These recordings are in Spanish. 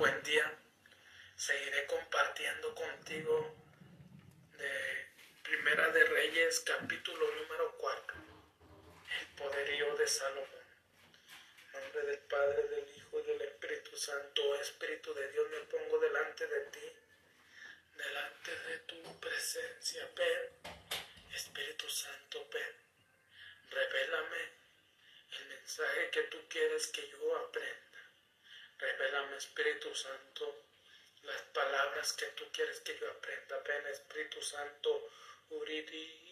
buen día. Seguiré compartiendo contigo de Primera de Reyes, capítulo número 4, el poderío de Salomón. Nombre del Padre, del Hijo y del Espíritu Santo, Espíritu de Dios, me pongo delante de ti, delante de tu presencia. Ven, Espíritu Santo, ven, revélame el mensaje que tú quieres que yo aprenda. Revélame, Espíritu Santo, las palabras que tú quieres que yo aprenda. Ven, Espíritu Santo, uriri.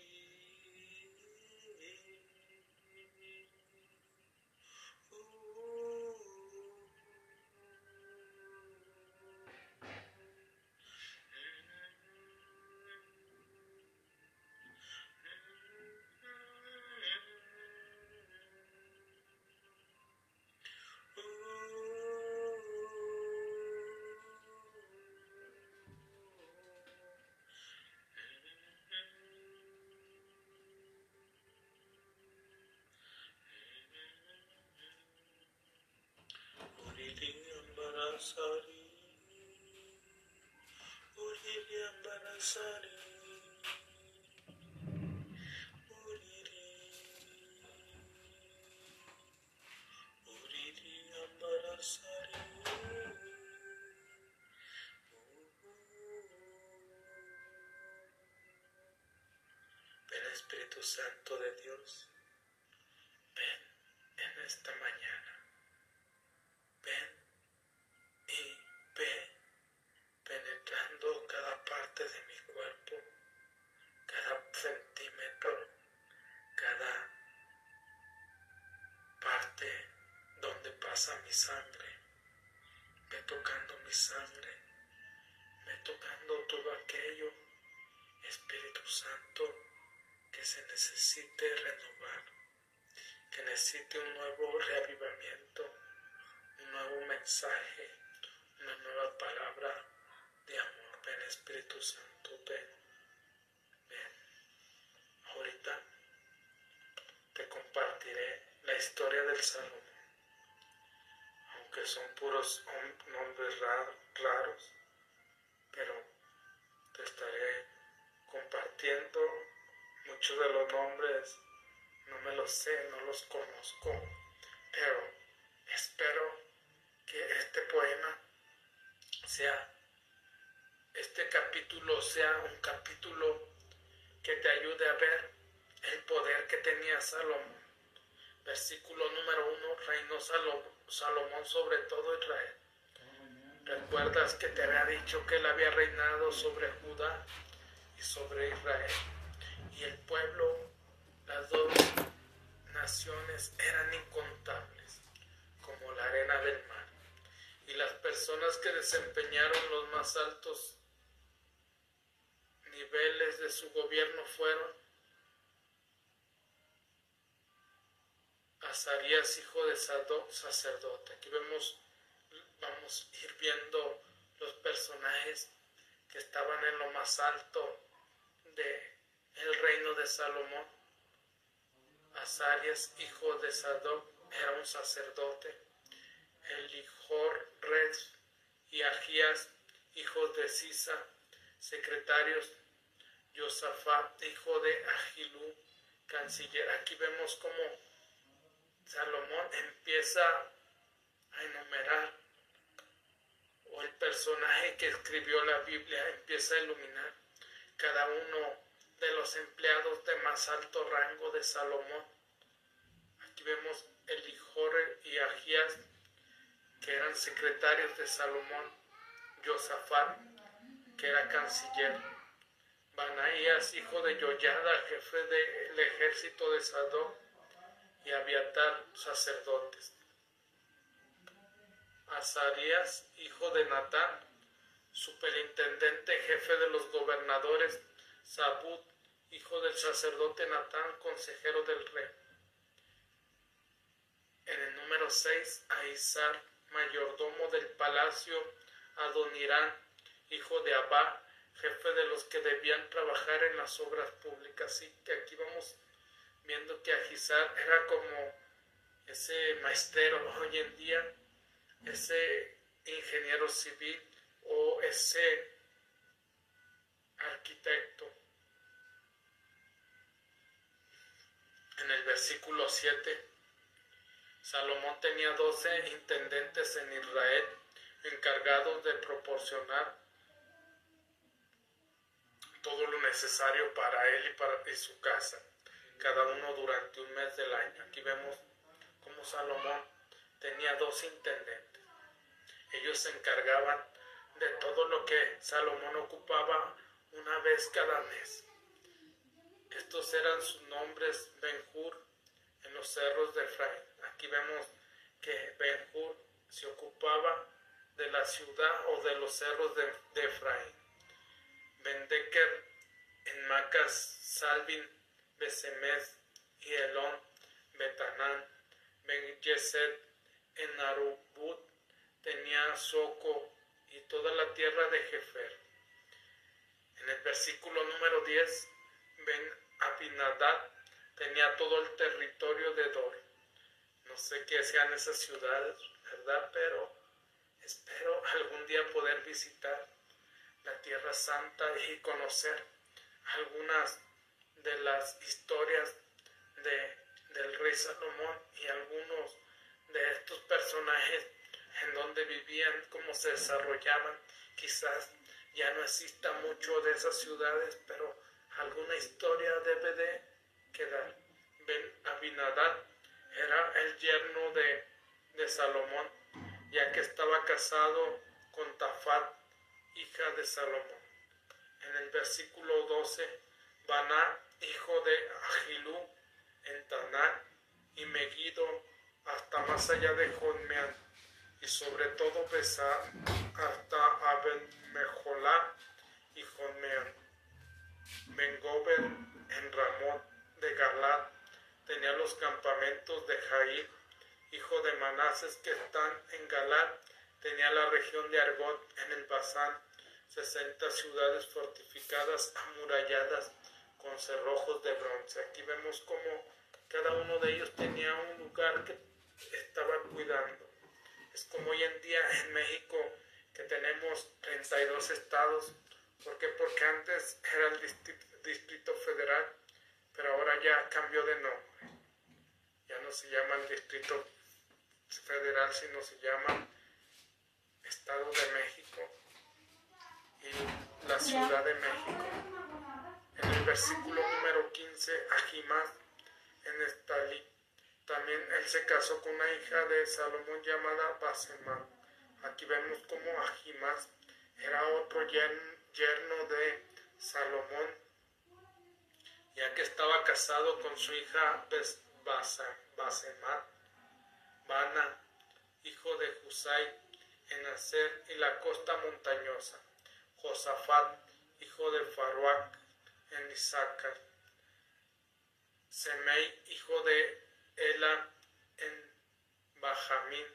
Espíritu Santo de Dios, ven en esta mañana. Tocando mi sangre, ve tocando todo aquello, Espíritu Santo, que se necesite renovar, que necesite un nuevo reavivamiento, un nuevo mensaje una nueva palabra de amor. Ven Espíritu Santo, ven, ven. Ahorita te compartiré la historia del Salomón. Aunque son puros nombres raros, pero te estaré compartiendo muchos de los nombres. No me los sé, no los conozco, pero espero que este poema sea este capítulo sea un capítulo que te ayude a ver el poder que tenía Salomón. Versículo número uno, reinó Salomón sobre todo Israel. ¿Recuerdas que te había dicho que él había reinado sobre Judá y sobre Israel? Y el pueblo, las dos naciones eran incontables, como la arena del mar y las personas que desempeñaron los más altos niveles de su gobierno fueron Azarías, hijo de Sadoc, sacerdote. Aquí vemos, vamos a ir viendo los personajes que estaban en lo más alto de el reino de Salomón. Azarías, hijo de Sadoc, era un sacerdote Elijor, Red y Agías, hijos de Sisa, secretarios, Josafat, hijo de Agilú, canciller. Aquí vemos cómo Salomón empieza a enumerar, o el personaje que escribió la Biblia empieza a iluminar cada uno de los empleados de más alto rango de Salomón. Aquí vemos Elijor y Agías, que eran secretarios de Salomón, Josafat, que era canciller, Banaías, hijo de Yoyada, jefe del ejército de Sadó, y Abiatar, sacerdotes. Azarías, hijo de Natán, superintendente jefe de los gobernadores, Sabud, hijo del sacerdote Natán, consejero del rey. En el número 6, Aizar, mayordomo del palacio, Adonirán, hijo de Abba, jefe de los que debían trabajar en las obras públicas. Así que aquí vamos viendo que Agizar era como ese maestro hoy en día, ese ingeniero civil o ese arquitecto. En el versículo 7, Salomón tenía doce intendentes en Israel encargados de proporcionar todo lo necesario para él y para su casa, cada uno durante un mes del año. Aquí vemos cómo Salomón tenía dos intendentes. Ellos se encargaban de todo lo que Salomón ocupaba una vez cada mes. Estos eran sus nombres Benjur en los cerros de Efraín. Aquí vemos que Benjur se ocupaba de la ciudad o de los cerros de, Efraín. Bendeker en Macas, Salvin, Besemez y Elón, Betanán, Ben Yeset en Arubut, tenía Soco y toda la tierra de Jefer. En el versículo número 10, Ben Abinadad tenía todo el territorio de Dor. No sé qué sean esas ciudades, ¿verdad? Pero espero algún día poder visitar la Tierra Santa y conocer algunas de las historias de, del rey Salomón y algunos de estos personajes en donde vivían, cómo se desarrollaban. Quizás ya no exista mucho de esas ciudades, pero alguna historia debe de quedar. Ben Abinadad era el yerno de, de Salomón, ya que estaba casado con Tafat, hija de Salomón. En el versículo 12, Baná, hijo de Agilú, en Taná y Megido, hasta más allá de Jonmean, y sobre todo Besar, hasta Abel Mejolá y Jonmean. Bengober en Ramón de Galat tenía los campamentos de Jair, hijo de Manases, que están en Galat, tenía la región de Argot en el Basán, sesenta ciudades fortificadas, amuralladas, con cerrojos de bronce. Aquí vemos cómo cada uno de ellos tenía un lugar que estaba cuidando. Es como hoy en día en México que tenemos 32 estados. ¿Por qué? Porque antes era el distrito, Federal, pero ahora ya cambió de nombre. Ya no se llama el Distrito Federal, sino se llama Estado de México y la Ciudad de México. En el versículo número 15, Ajimás en Estalí. También él se casó con una hija de Salomón llamada Basemá. Aquí vemos como Ajimás era otro yerno de Salomón, ya que estaba casado con su hija Basemat, Bana, hijo de Husay, en Aser y la costa montañosa, Josafat, hijo de Faruach, en Isaacar, Semei, hijo de Ela, en Bajamín,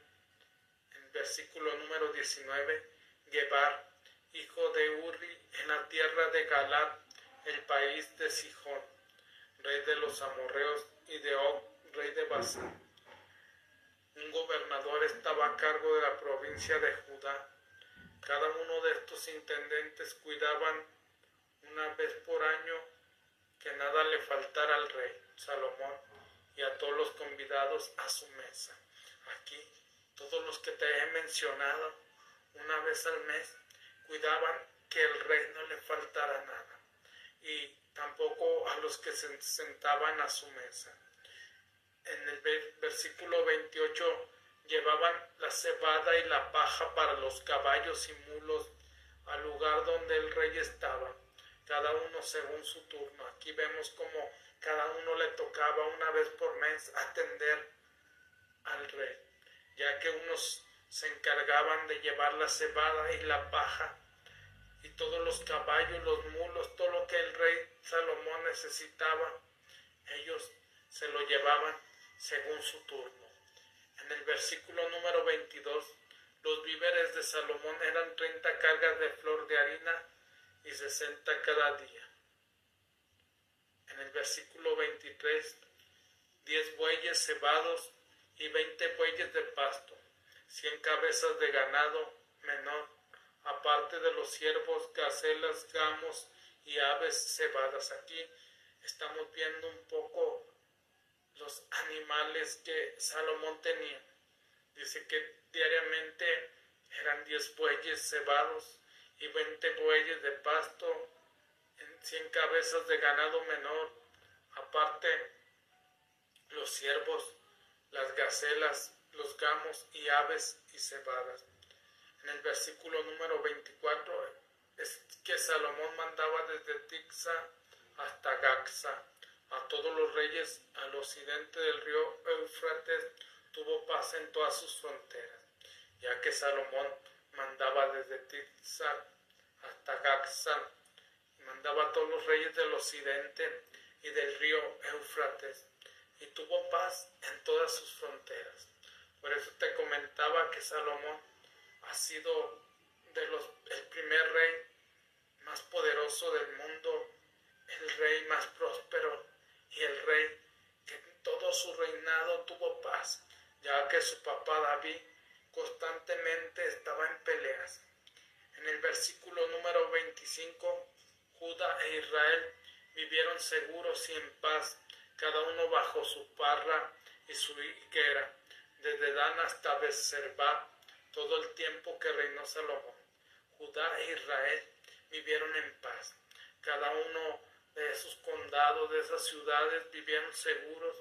en versículo número 19, Gebar, hijo de Uri, en la tierra de Galat, el país de Sijón, rey de los amorreos, y de Og, rey de Basán. Un gobernador estaba a cargo de la provincia de Judá. Cada uno de estos intendentes cuidaban una vez por año que nada le faltara al rey Salomón y a todos los convidados a su mesa. Aquí, todos los que te he mencionado, una vez al mes, cuidaban que el rey no le faltara nada y tampoco a los que se sentaban a su mesa. En el versículo 28 llevaban la cebada y la paja para los caballos y mulos al lugar donde el rey estaba, cada uno según su turno. Aquí vemos como cada uno le tocaba una vez por mes atender al rey, ya que unos se encargaban de llevar la cebada y la paja y todos los caballos, los mulos, todo lo que el rey Salomón necesitaba, ellos se lo llevaban según su turno. En el versículo número 22, los víveres de Salomón eran 30 cargas de flor de harina y 60 cada día. En el versículo 23, 10 bueyes cebados y 20 bueyes de pasto, 100 cabezas de ganado menor, aparte de los ciervos, gacelas, gamos y aves cebadas. Aquí estamos viendo un poco los animales que Salomón tenía. Dice que diariamente eran diez bueyes cebados y veinte bueyes de pasto, cien cabezas de ganado menor, aparte los ciervos, las gacelas, los gamos y aves y cebadas. En el versículo número 24 es que Salomón mandaba desde Tixa hasta Gaxa a todos los reyes al occidente del río Eufrates tuvo paz en todas sus fronteras, ya que Salomón mandaba desde Tixa hasta Gaxa, mandaba a todos los reyes del occidente y del río Eufrates, y tuvo paz en todas sus fronteras. Por eso te comentaba que Salomón ha sido de los, el primer rey más poderoso del mundo, el rey más próspero y el rey que en todo su reinado tuvo paz, ya que su papá David constantemente estaba en peleas. En el versículo número 25, Judá e Israel vivieron seguros y en paz, cada uno bajo su parra y su higuera, desde Dan hasta Becerba, todo el tiempo que reinó Salomón. Judá e Israel vivieron en paz. Cada uno de esos condados, de esas ciudades, vivieron seguros.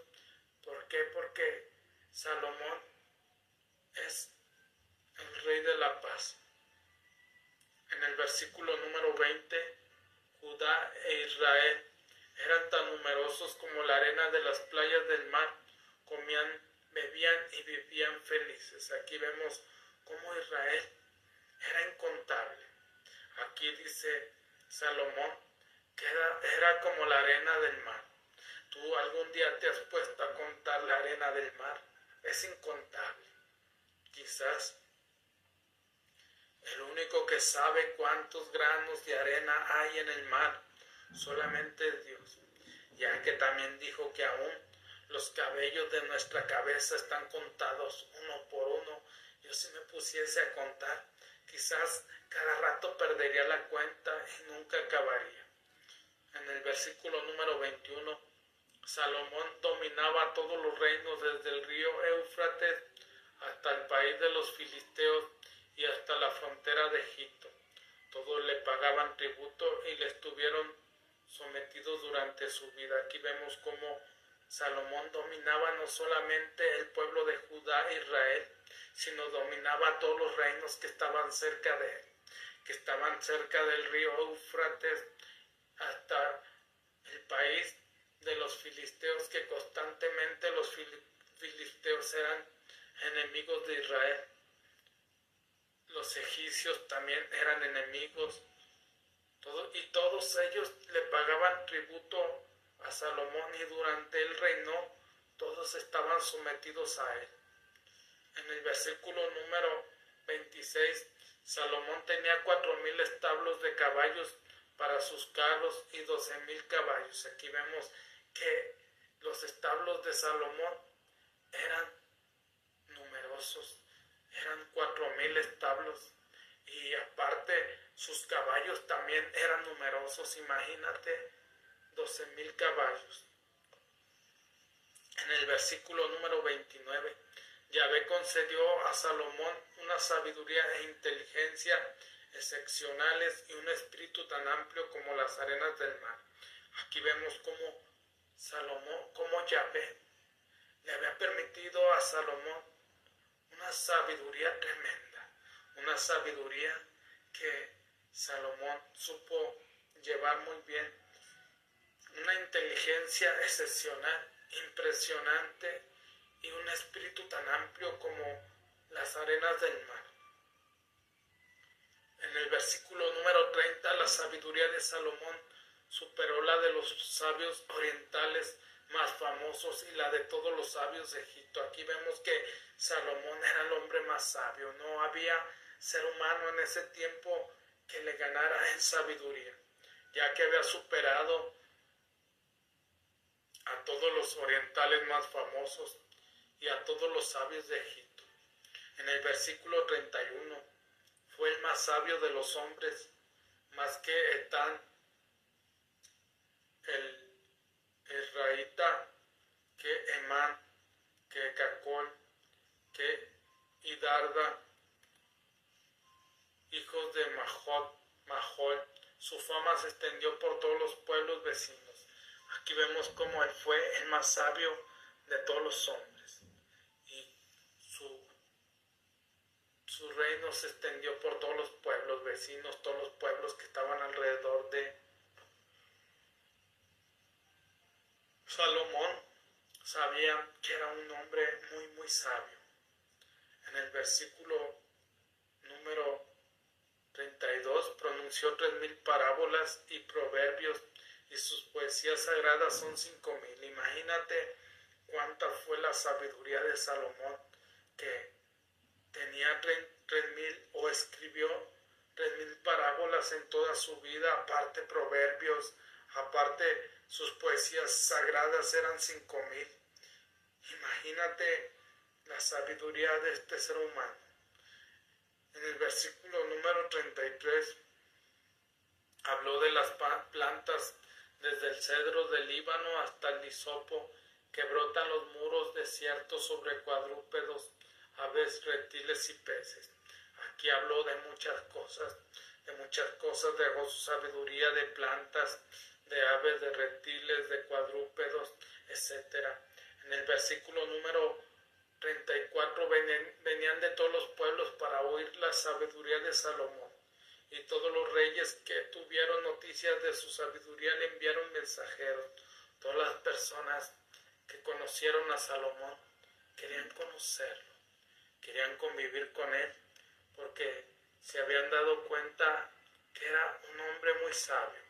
¿Por qué? Porque Salomón es la paz. En el versículo número 20, Judá e Israel eran tan numerosos como la arena de las playas del mar, comían, bebían y vivían felices. Aquí vemos cómo Israel era incontable. Aquí dice Salomón que era, como la arena del mar. Tú algún día te has puesto a contar la arena del mar. Es incontable. Quizás el único que sabe cuántos granos de arena hay en el mar solamente Dios, ya que también dijo que aún los cabellos de nuestra cabeza están contados uno por uno. Yo si me pusiese a contar, quizás cada rato perdería la cuenta y nunca acabaría. En el versículo número 21, Salomón dominaba todos los reinos desde el río Éufrates hasta el país de los filisteos y hasta la frontera de Egipto. Todos le pagaban tributo y le estuvieron sometidos durante su vida. Aquí vemos cómo Salomón dominaba no solamente el pueblo de Judá e Israel, sino dominaba todos los reinos que estaban cerca de él, que estaban cerca del río Eufrates hasta el país de los filisteos, que constantemente los filisteos eran enemigos de Israel. Los egipcios también eran enemigos y todos ellos le pagaban tributo a Salomón y durante el reino todos estaban sometidos a él. En el versículo número 26, Salomón tenía cuatro mil establos de caballos para sus carros y doce mil caballos. Aquí vemos que los establos de Salomón eran numerosos, eran cuatro mil establos y aparte sus caballos también eran numerosos, imagínate, doce mil caballos. En el versículo número 29, Yahvé concedió a Salomón una sabiduría e inteligencia excepcionales y un espíritu tan amplio como las arenas del mar. Aquí vemos cómo Salomón, cómo Yahvé le había permitido a Salomón una sabiduría tremenda, una sabiduría que Salomón supo llevar muy bien una inteligencia excepcional, impresionante y un espíritu tan amplio como las arenas del mar. En el versículo número 30, la sabiduría de Salomón superó la de los sabios orientales más famosos y la de todos los sabios de Egipto. Aquí vemos que Salomón era el hombre más sabio. No había ser humano en ese tiempo que le ganara en sabiduría, ya que había superado a todos los orientales más famosos y a todos los sabios de Egipto. En el versículo 31, fue el más sabio de los hombres, más que Etán, el Israelita, que Emán, que Cacol, que Hidarda, hijos de Mahot, Mahol. Su fama se extendió por todos los pueblos vecinos. Aquí vemos cómo él fue el más sabio de todos los hombres. Y su, su reino se extendió por todos los pueblos vecinos, todos los pueblos que estaban alrededor de Salomón. Sabían que era un hombre muy, muy sabio. En el versículo número 32 pronunció tres mil parábolas y proverbios y sus poesías sagradas son cinco mil. Imagínate cuánta fue la sabiduría de Salomón que tenía tres mil o escribió tres mil parábolas en toda su vida, aparte proverbios, aparte sus poesías sagradas eran cinco mil. Imagínate la sabiduría de este ser humano. En el versículo número 33 habló de las plantas desde el cedro del Líbano hasta el lisopo que brotan los muros desiertos sobre cuadrúpedos, aves, reptiles y peces. Aquí habló de muchas cosas, de muchas cosas, dejó su sabiduría de plantas, de aves, de reptiles, de cuadrúpedos, etc. En el versículo número 34 venían de todos los pueblos para oír la sabiduría de Salomón. Y todos los reyes que tuvieron noticias de su sabiduría le enviaron mensajeros. Todas las personas que conocieron a Salomón querían conocerlo, querían convivir con él, porque se habían dado cuenta que era un hombre muy sabio.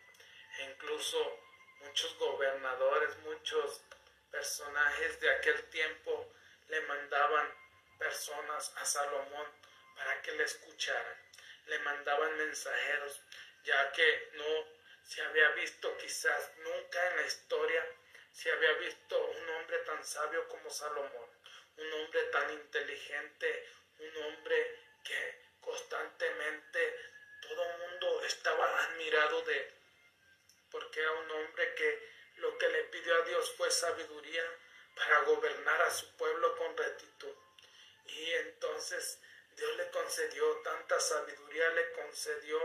Incluso muchos gobernadores, muchos personajes de aquel tiempo le mandaban personas a Salomón para que le escucharan. Le mandaban mensajeros, ya que no se había visto quizás nunca en la historia se había visto un hombre tan sabio como Salomón, un hombre tan inteligente, un hombre que constantemente todo el mundo estaba admirado de él, porque era un hombre que lo que le pidió a Dios fue sabiduría para gobernar a su pueblo con rectitud. Y entonces Dios le concedió tanta sabiduría, le concedió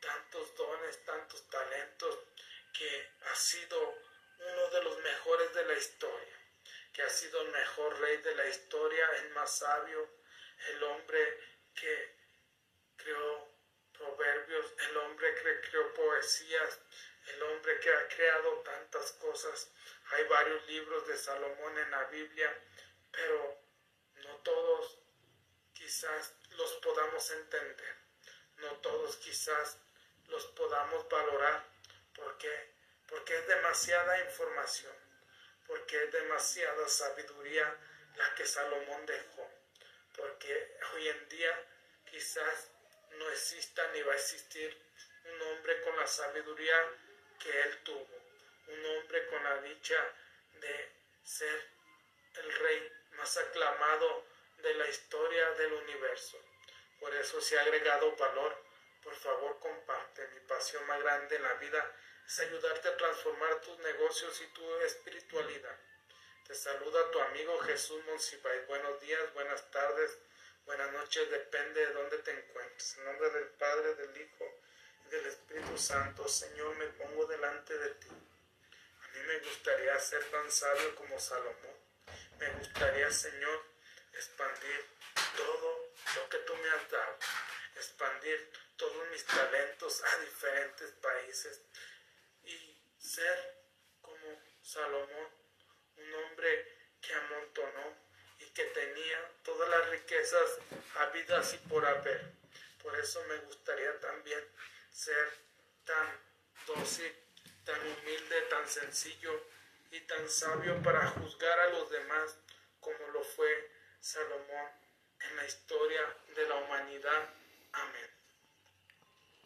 tantos dones, tantos talentos, que ha sido uno de los mejores de la historia, que ha sido el mejor rey de la historia, el más sabio, el hombre que creó proverbios, el hombre que creó poesías, el hombre que ha creado tantas cosas. Hay varios libros de Salomón en la Biblia, pero no todos quizás los podamos entender, no todos quizás los podamos valorar. ¿Por qué? porque es demasiada información, porque es demasiada sabiduría la que Salomón dejó, porque hoy en día quizás no exista ni va a existir un hombre con la sabiduría que él tuvo, un hombre con la dicha de ser el rey más aclamado de la historia del universo. Por eso se ha agregado valor. Por favor, comparte mi pasión más grande en la vida es ayudarte a transformar tus negocios y tu espiritualidad. Te saluda tu amigo Jesús Monsibay. Buenos días, buenas tardes, buenas noches, depende de dónde te encuentres. En nombre del Padre, del Hijo del Espíritu Santo, Señor, me pongo delante de ti. A mí me gustaría ser tan sabio como Salomón. Me gustaría, Señor, expandir todo lo que tú me has dado, expandir todos mis talentos a diferentes países, y ser como Salomón, un hombre que amontonó y que tenía todas las riquezas habidas y por haber. Por eso me gustaría también ser tan dócil, tan humilde, tan sencillo y tan sabio para juzgar a los demás como lo fue Salomón en la historia de la humanidad. Amén.